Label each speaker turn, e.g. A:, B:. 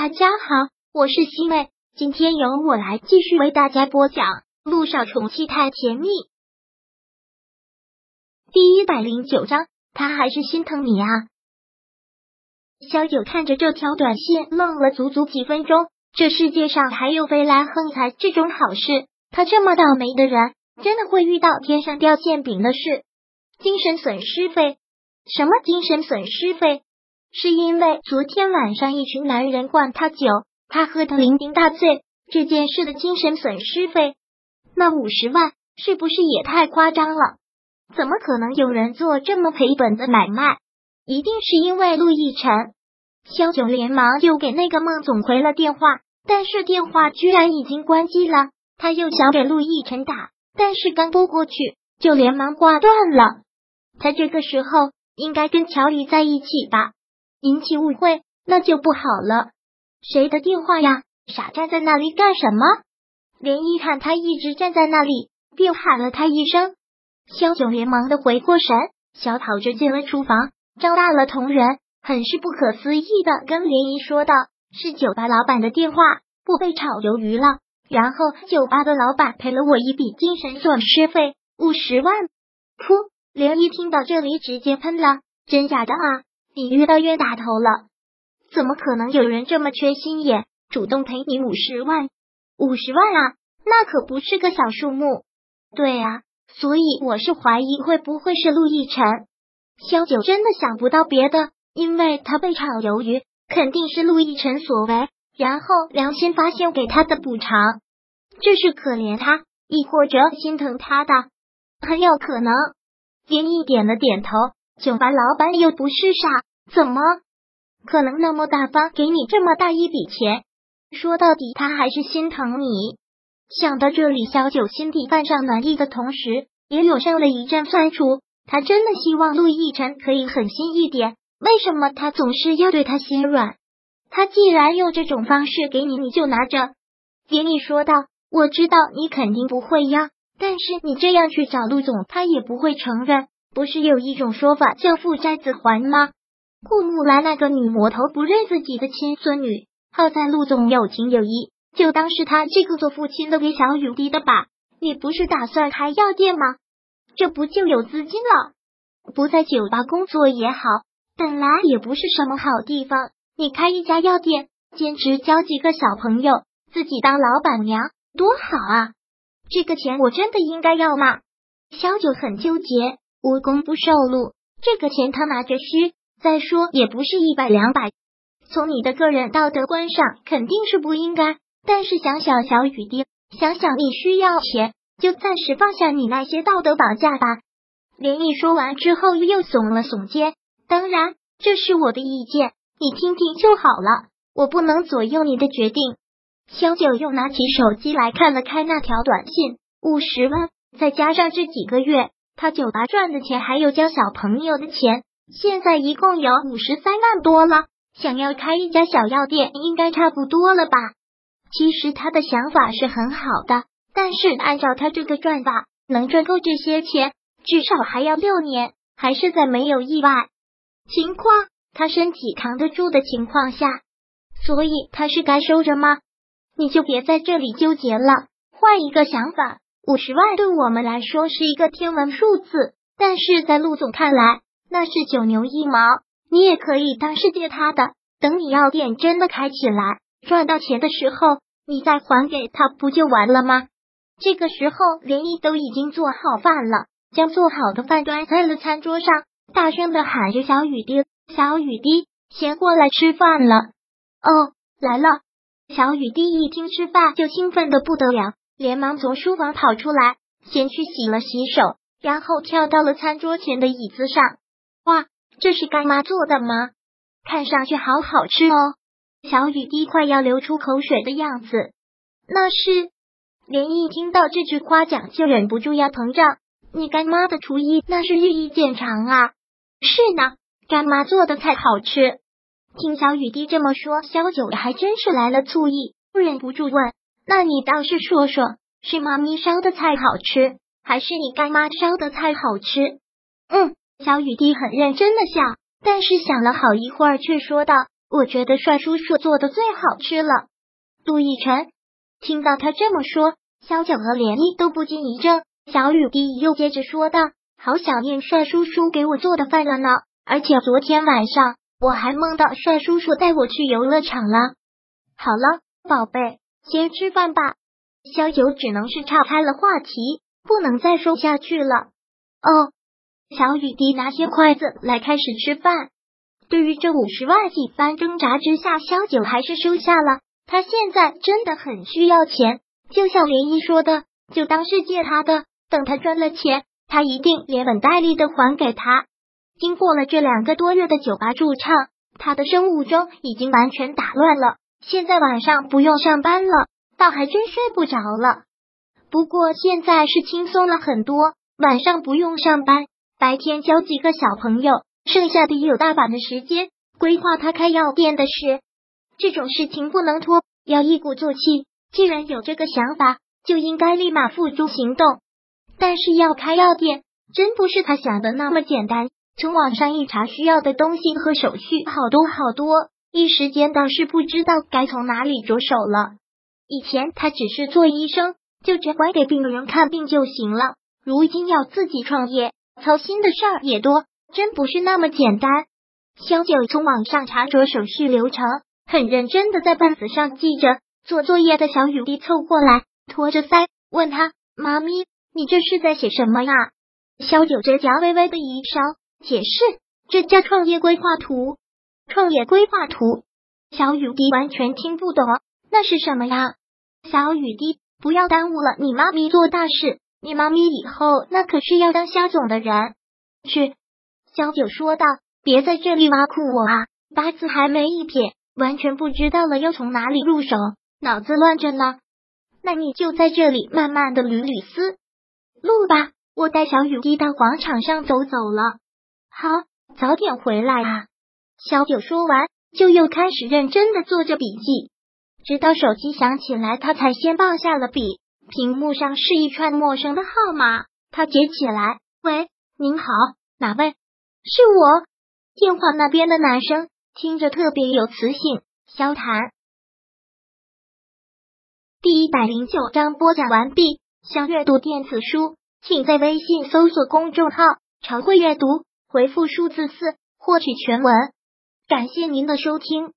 A: 大家好，我是西妹，今天由我来继续为大家播讲《路上宠妻太甜蜜》第一百零九章。他还是心疼你啊！小九看着这条短信，愣了足足几分钟。这世界上还有飞来横财这种好事？他这么倒霉的人，真的会遇到天上掉馅饼的事？精神损失费？什么精神损失费？是因为昨天晚上一群男人灌他酒，他喝得酩酊大醉，这件事的精神损失费？那五十万是不是也太夸张了？怎么可能有人做这么赔本的买卖？一定是因为陆亦辰。萧九连忙又给那个孟总回了电话，但是电话居然已经关机了。他又想给陆亦辰打，但是刚拨过去就连忙挂断了。他这个时候应该跟乔丽在一起吧？引起误会那就不好了。谁的电话呀？傻站在那里干什么？连一看他一直站在那里，便喊了他一声。萧九连忙的回过神，小跑着进了厨房，张大了瞳仁，很是不可思议的跟莲姨说道：“是酒吧老板的电话，不被炒鱿鱼了。然后酒吧的老板赔了我一笔精神损失费，五十万。”噗！莲姨听到这里直接喷了：“真假的啊？你遇到冤大头了？怎么可能有人这么缺心眼，主动赔你五十万？五十万啊，那可不是个小数目。对啊。”所以我是怀疑会不会是陆亦辰？萧九真的想不到别的，因为他被炒鱿鱼，肯定是陆亦辰所为，然后良心发现给他的补偿，这是可怜他，亦或者心疼他的，很有可能。林毅点了点头，酒吧老板又不是傻，怎么可能那么大方给你这么大一笔钱？说到底，他还是心疼你。想到这里，小九心底泛上暖意的同时，也涌上了一阵酸楚。他真的希望陆亦辰可以狠心一点，为什么他总是要对他心软？他既然用这种方式给你，你就拿着。典礼说道：“我知道你肯定不会要，但是你这样去找陆总，他也不会承认。不是有一种说法叫父债子还吗？顾木兰那个女魔头不认自己的亲孙女，好在陆总有情有义。”就当是他这个做父亲的给小雨滴的吧。你不是打算开药店吗？这不就有资金了？不在酒吧工作也好，本来也不是什么好地方。你开一家药店，兼职教几个小朋友，自己当老板娘，多好啊！这个钱我真的应该要吗？小九很纠结，无功不受禄，这个钱他拿着虚。再说也不是一百两百，从你的个人道德观上，肯定是不应该。但是想想小雨滴，想想你需要钱，就暂时放下你那些道德绑架吧。连毅说完之后，又耸了耸肩。当然，这是我的意见，你听听就好了。我不能左右你的决定。萧九又拿起手机来看了看那条短信，五十万，再加上这几个月他酒吧赚的钱，还有教小朋友的钱，现在一共有五十三万多了。想要开一家小药店，应该差不多了吧？其实他的想法是很好的，但是按照他这个赚法，能赚够这些钱，至少还要六年，还是在没有意外情况，他身体扛得住的情况下，所以他是该收着吗？你就别在这里纠结了，换一个想法，五十万对我们来说是一个天文数字，但是在陆总看来，那是九牛一毛，你也可以当是借他的，等你药店真的开起来。赚到钱的时候，你再还给他，不就完了吗？这个时候，连毅都已经做好饭了，将做好的饭端在了餐桌上，大声的喊着：“小雨滴，小雨滴，先过来吃饭了。”哦，来了。小雨滴一听吃饭就兴奋的不得了，连忙从书房跑出来，先去洗了洗手，然后跳到了餐桌前的椅子上。哇，这是干妈做的吗？看上去好好吃哦。小雨滴快要流出口水的样子，那是连一听到这句夸奖就忍不住要膨胀。你干妈的厨艺那是日益见长啊！是呢，干妈做的菜好吃。听小雨滴这么说，小九还真是来了醋意，忍不住问：“那你倒是说说，是妈咪烧的菜好吃，还是你干妈烧的菜好吃？”嗯，小雨滴很认真的笑，但是想了好一会儿，却说道。我觉得帅叔叔做的最好吃了。陆亦辰听到他这么说，萧九和连毅都不禁一怔。小雨滴又接着说道：“好想念帅叔叔给我做的饭了呢，而且昨天晚上我还梦到帅叔叔带我去游乐场了。”好了，宝贝，先吃饭吧。萧九只能是岔开了话题，不能再说下去了。哦，小雨滴拿些筷子来开始吃饭。对于这五十万几番挣扎之下，萧九还是收下了。他现在真的很需要钱，就像涟漪说的，就当是借他的。等他赚了钱，他一定连本带利的还给他。经过了这两个多月的酒吧驻唱，他的生物钟已经完全打乱了。现在晚上不用上班了，倒还真睡不着了。不过现在是轻松了很多，晚上不用上班，白天教几个小朋友，剩下的有大把的时间规划他开药店的事。这种事情不能拖，要一鼓作气。既然有这个想法，就应该立马付诸行动。但是要开药店，真不是他想的那么简单。从网上一查，需要的东西和手续好多好多，一时间倒是不知道该从哪里着手了。以前他只是做医生，就只管给病人看病就行了。如今要自己创业，操心的事儿也多，真不是那么简单。萧九从网上查着手续流程。很认真的在本子上记着。做作业的小雨滴凑过来，托着腮问他：“妈咪，你这是在写什么呀？”萧九嘴角微微的一烧，解释：“这叫创业规划图。”创业规划图，小雨滴完全听不懂，那是什么呀？小雨滴，不要耽误了你妈咪做大事。你妈咪以后那可是要当肖总的人。去，萧九说道：“别在这里挖苦我啊！八字还没一撇。”完全不知道了，要从哪里入手，脑子乱着呢。那你就在这里慢慢的捋捋思路吧。我带小雨滴到广场上走走了。好，早点回来啊。小九说完，就又开始认真的做着笔记，直到手机响起来，他才先放下了笔。屏幕上是一串陌生的号码，他接起来：“喂，您好，哪位？是我。”电话那边的男生。听着特别有磁性，萧谈第一百零九章播讲完毕。想阅读电子书，请在微信搜索公众号“常会阅读”，回复数字四获取全文。感谢您的收听。